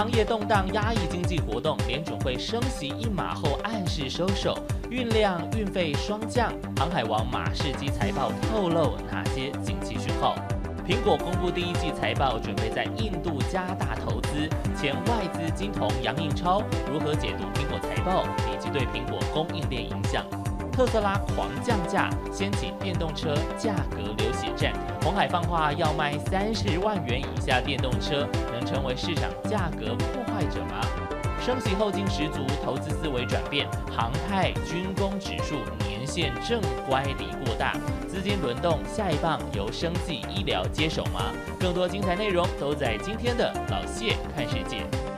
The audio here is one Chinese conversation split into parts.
行业动荡压抑经济活动，联准会升息一码后暗示收手，运量运费双降。航海王马士基财报透露哪些景气讯号？苹果公布第一季财报，准备在印度加大投资。前外资金童杨应超如何解读苹果财报以及对苹果供应链影响？特斯拉狂降价，掀起电动车价格流血战。红海放话要卖三十万元以下电动车，能成为市场价格破坏者吗？升息后劲十足，投资思维转变，航太军工指数年线正乖离过大，资金轮动，下一棒由生技医疗接手吗？更多精彩内容都在今天的老谢看世界。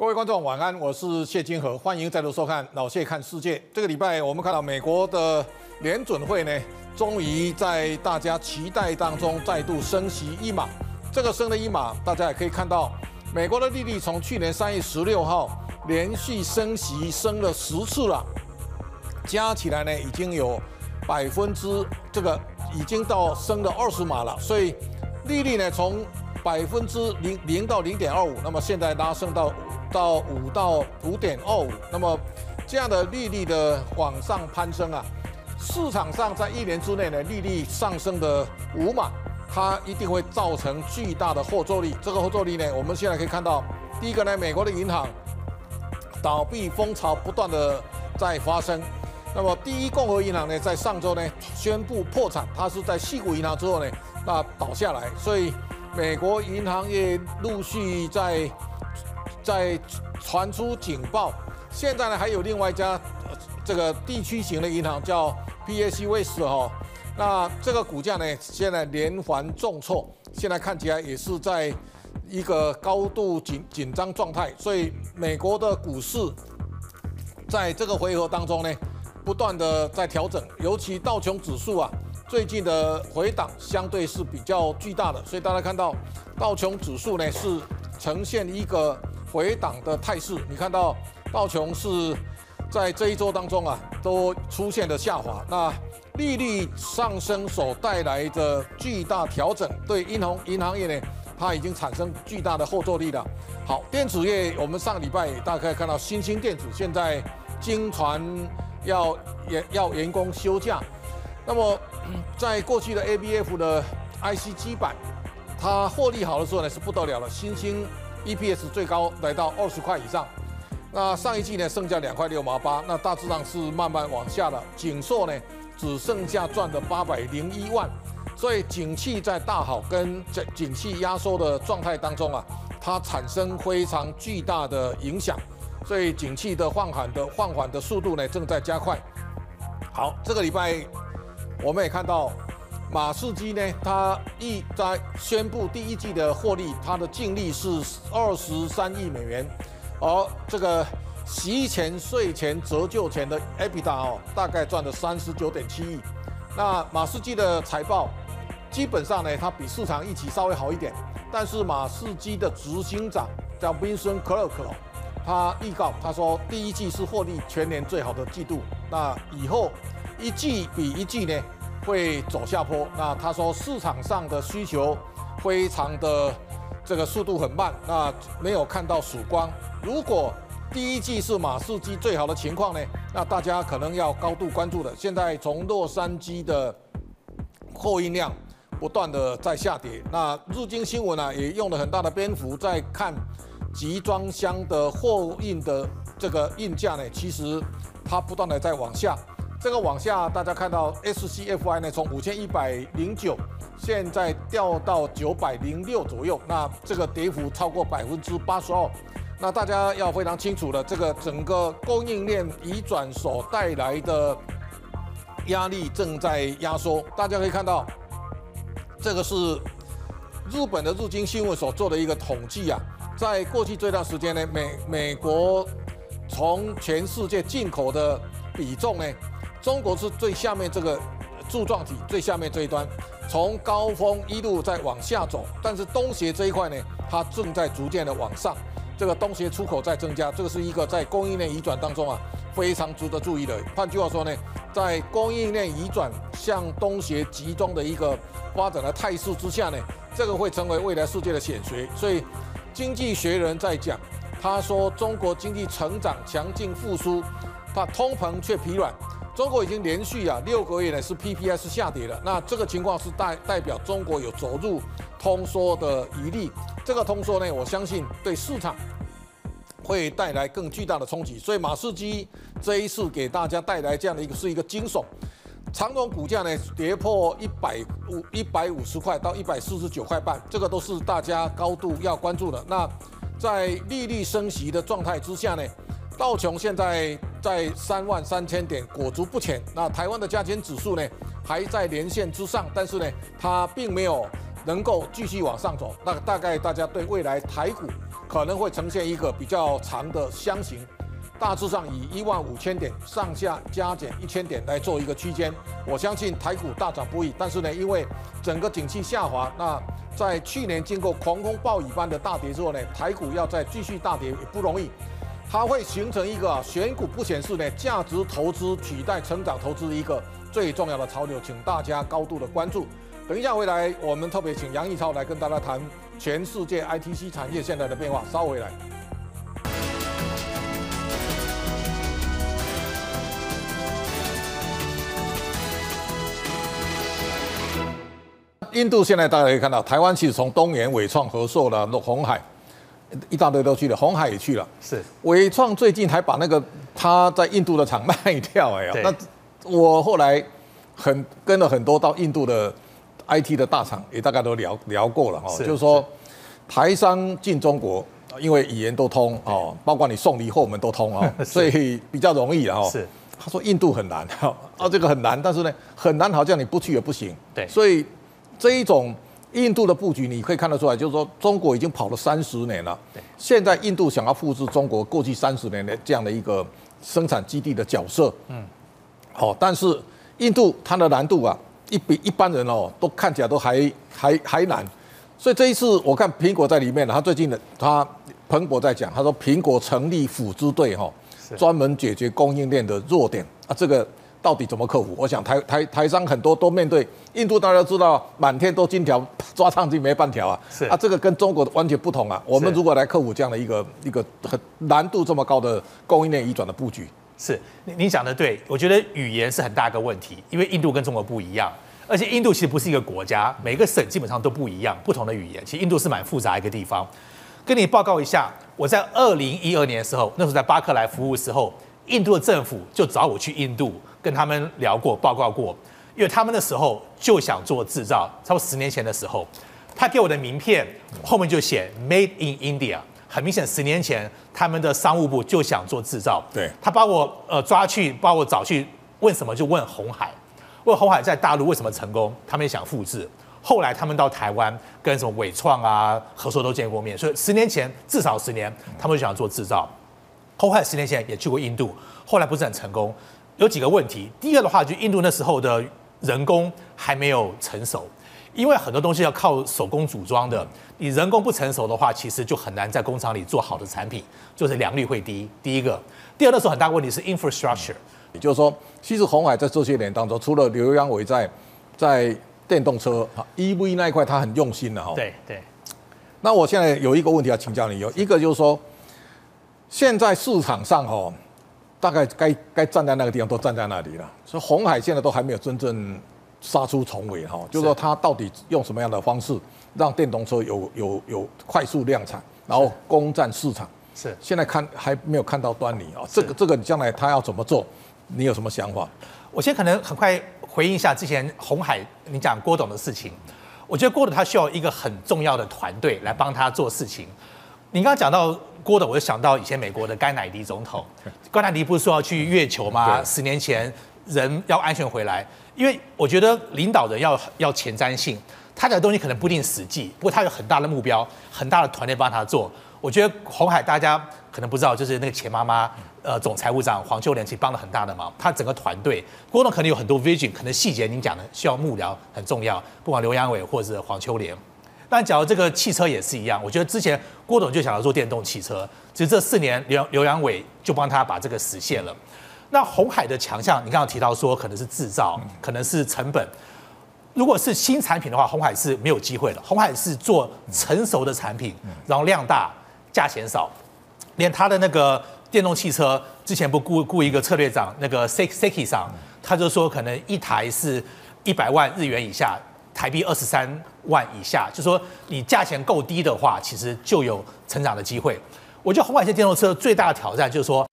各位观众晚安，我是谢金河，欢迎再度收看老谢看世界。这个礼拜我们看到美国的联准会呢，终于在大家期待当中再度升息一码。这个升了一码，大家也可以看到，美国的利率从去年三月十六号连续升息升了十次了，加起来呢已经有百分之这个已经到升了二十码了，所以利率呢从百分之零零到零点二五，那么现在拉升到。到五到五点二五，那么这样的利率的往上攀升啊，市场上在一年之内呢，利率上升的五码，它一定会造成巨大的后坐力。这个后坐力呢，我们现在可以看到，第一个呢，美国的银行倒闭风潮不断的在发生。那么第一共和银行呢，在上周呢宣布破产，它是在西谷银行之后呢，那倒下来，所以美国银行业陆续在。在传出警报，现在呢还有另外一家，这个地区型的银行叫 PAC 哈，那这个股价呢现在连环重挫，现在看起来也是在一个高度紧紧张状态，所以美国的股市在这个回合当中呢不断的在调整，尤其道琼指数啊最近的回档相对是比较巨大的，所以大家看到道琼指数呢是呈现一个。回档的态势，你看到道琼是在这一周当中啊，都出现了下滑。那利率上升所带来的巨大调整，对银行银行业呢，它已经产生巨大的后坐力了。好，电子业，我们上礼拜大概看到，新兴电子现在经传要员要员工休假。那么，在过去的 ABF 的 IC 基板，它获利好的时候呢，是不得了了，新兴。EPS 最高来到二十块以上，那上一季呢剩下两块六毛八，那大致上是慢慢往下了。景硕呢只剩下赚的八百零一万，所以景气在大好跟这景气压缩的状态当中啊，它产生非常巨大的影响，所以景气的放缓的放缓的速度呢正在加快。好，这个礼拜我们也看到。马士基呢，它一在宣布第一季的获利，它的净利是二十三亿美元，而这个息前税前折旧前的 EBITDA 哦，大概赚了三十九点七亿。那马士基的财报基本上呢，它比市场预期稍微好一点，但是马士基的执行长叫 Vincent Clerc，他预告他说第一季是获利全年最好的季度，那以后一季比一季呢，会走下坡。那他说市场上的需求非常的这个速度很慢，那没有看到曙光。如果第一季是马士基最好的情况呢，那大家可能要高度关注的。现在从洛杉矶的货运量不断的在下跌，那日经新闻呢也用了很大的篇幅在看集装箱的货运的这个运价呢，其实它不断的在往下。这个往下，大家看到 SCFI 呢，从五千一百零九，现在掉到九百零六左右，那这个跌幅超过百分之八十二。那大家要非常清楚的，这个整个供应链移转所带来的压力正在压缩。大家可以看到，这个是日本的日经新闻所做的一个统计啊，在过去这段时间呢，美美国从全世界进口的比重呢。中国是最下面这个柱状体最下面这一端，从高峰一路在往下走，但是东协这一块呢，它正在逐渐的往上，这个东协出口在增加，这个是一个在供应链移转当中啊非常值得注意的。换句话说呢，在供应链移转向东协集中的一个发展的态势之下呢，这个会成为未来世界的显学。所以，经济学人在讲，他说中国经济成长强劲复苏，它通膨却疲软。中国已经连续啊六个月呢是 PPI 是下跌了，那这个情况是代代表中国有走入通缩的余地。这个通缩呢，我相信对市场会带来更巨大的冲击。所以马士基这一次给大家带来这样的一个是一个惊悚。长荣股价呢跌破一百五一百五十块到一百四十九块半，这个都是大家高度要关注的。那在利率升息的状态之下呢，道琼现在在三万三千点裹足不前。那台湾的加权指数呢还在连线之上，但是呢它并没有能够继续往上走。那大概大家对未来台股可能会呈现一个比较长的箱型。大致上以一万五千点上下加减一千点来做一个区间，我相信台股大涨不易。但是呢，因为整个景气下滑，那在去年经过狂风暴雨般的大跌之后呢，台股要再继续大跌也不容易。它会形成一个选股不显示呢价值投资取代成长投资一个最重要的潮流，请大家高度的关注。等一下回来，我们特别请杨逸超来跟大家谈全世界 ITC 产业现在的变化。稍回来。印度现在大家可以看到，台湾其实从东元、纬创、合硕了，鸿海一大堆都去了，红海也去了。是伟创最近还把那个他在印度的厂卖掉，哎呀，那我后来很跟了很多到印度的 IT 的大厂，也大概都聊聊过了哈，就是说台商进中国，因为语言都通哦，包括你送礼后门都通哦，所以比较容易了哈。是他说印度很难哈，啊这个很难，但是呢很难，好像你不去也不行。对，所以。这一种印度的布局，你可以看得出来，就是说中国已经跑了三十年了。对，现在印度想要复制中国过去三十年的这样的一个生产基地的角色，嗯，好，但是印度它的难度啊，一比一般人哦，都看起来都还还还难。所以这一次我看苹果在里面，他最近的他彭博在讲，他说苹果成立辅助队哈，专门解决供应链的弱点啊，这个。到底怎么克服？我想台台台商很多都面对印度，大家都知道满天都金条，抓上去没半条啊。是啊，这个跟中国完全不同啊。我们如果来克服这样的一个一个很难度这么高的供应链移转的布局，是你你讲的对。我觉得语言是很大一个问题，因为印度跟中国不一样，而且印度其实不是一个国家，每个省基本上都不一样，不同的语言。其实印度是蛮复杂一个地方。跟你报告一下，我在二零一二年的时候，那时候在巴克莱服务的时候，印度的政府就找我去印度。跟他们聊过，报告过，因为他们那时候就想做制造，差不多十年前的时候，他给我的名片后面就写 Made in India，很明显十年前他们的商务部就想做制造。对，他把我呃抓去，把我找去问什么，就问红海，问红海在大陆为什么成功，他们也想复制。后来他们到台湾跟什么纬创啊、合硕都见过面，所以十年前至少十年，他们就想做制造。鸿海十年前也去过印度，后来不是很成功。有几个问题，第一个的话，就印度那时候的人工还没有成熟，因为很多东西要靠手工组装的，你人工不成熟的话，其实就很难在工厂里做好的产品，就是良率会低。第一个，第二个时候很大问题是 infrastructure，也就是说，其实红海在这些年当中，除了刘扬伟在在电动车 EV 那一块他很用心的哈。对对。那我现在有一个问题要请教你，有一个就是说，现在市场上哈。大概该该站在那个地方都站在那里了，所以红海现在都还没有真正杀出重围哈，就是说它到底用什么样的方式让电动车有有有快速量产，然后攻占市场，是现在看还没有看到端倪啊。这个这个将来他要怎么做？你有什么想法？我先可能很快回应一下之前红海你讲郭董的事情，我觉得郭董他需要一个很重要的团队来帮他做事情。你刚刚讲到郭董，我就想到以前美国的甘乃迪总统。甘乃迪不是说要去月球吗？十年前人要安全回来，因为我觉得领导人要要前瞻性，他的东西可能不一定实际，不过他有很大的目标，很大的团队帮他做。我觉得红海大家可能不知道，就是那个钱妈妈，呃，总财务长黄秋莲其实帮了很大的忙。他整个团队，郭董可能有很多 vision，可能细节您讲的需要幕僚很重要，不管刘扬伟或者黄秋莲。但假如这个汽车也是一样，我觉得之前郭董就想要做电动汽车，其实这四年刘刘阳伟就帮他把这个实现了。那红海的强项，你刚刚提到说可能是制造，可能是成本。如果是新产品的话，红海是没有机会的。红海是做成熟的产品，然后量大，价钱少，连他的那个电动汽车之前不雇雇一个策略长，那个 Seki 上，他就说可能一台是一百万日元以下，台币二十三万以下，就说你价钱够低的话，其实就有成长的机会。我觉得红外线电动车最大的挑战就是说，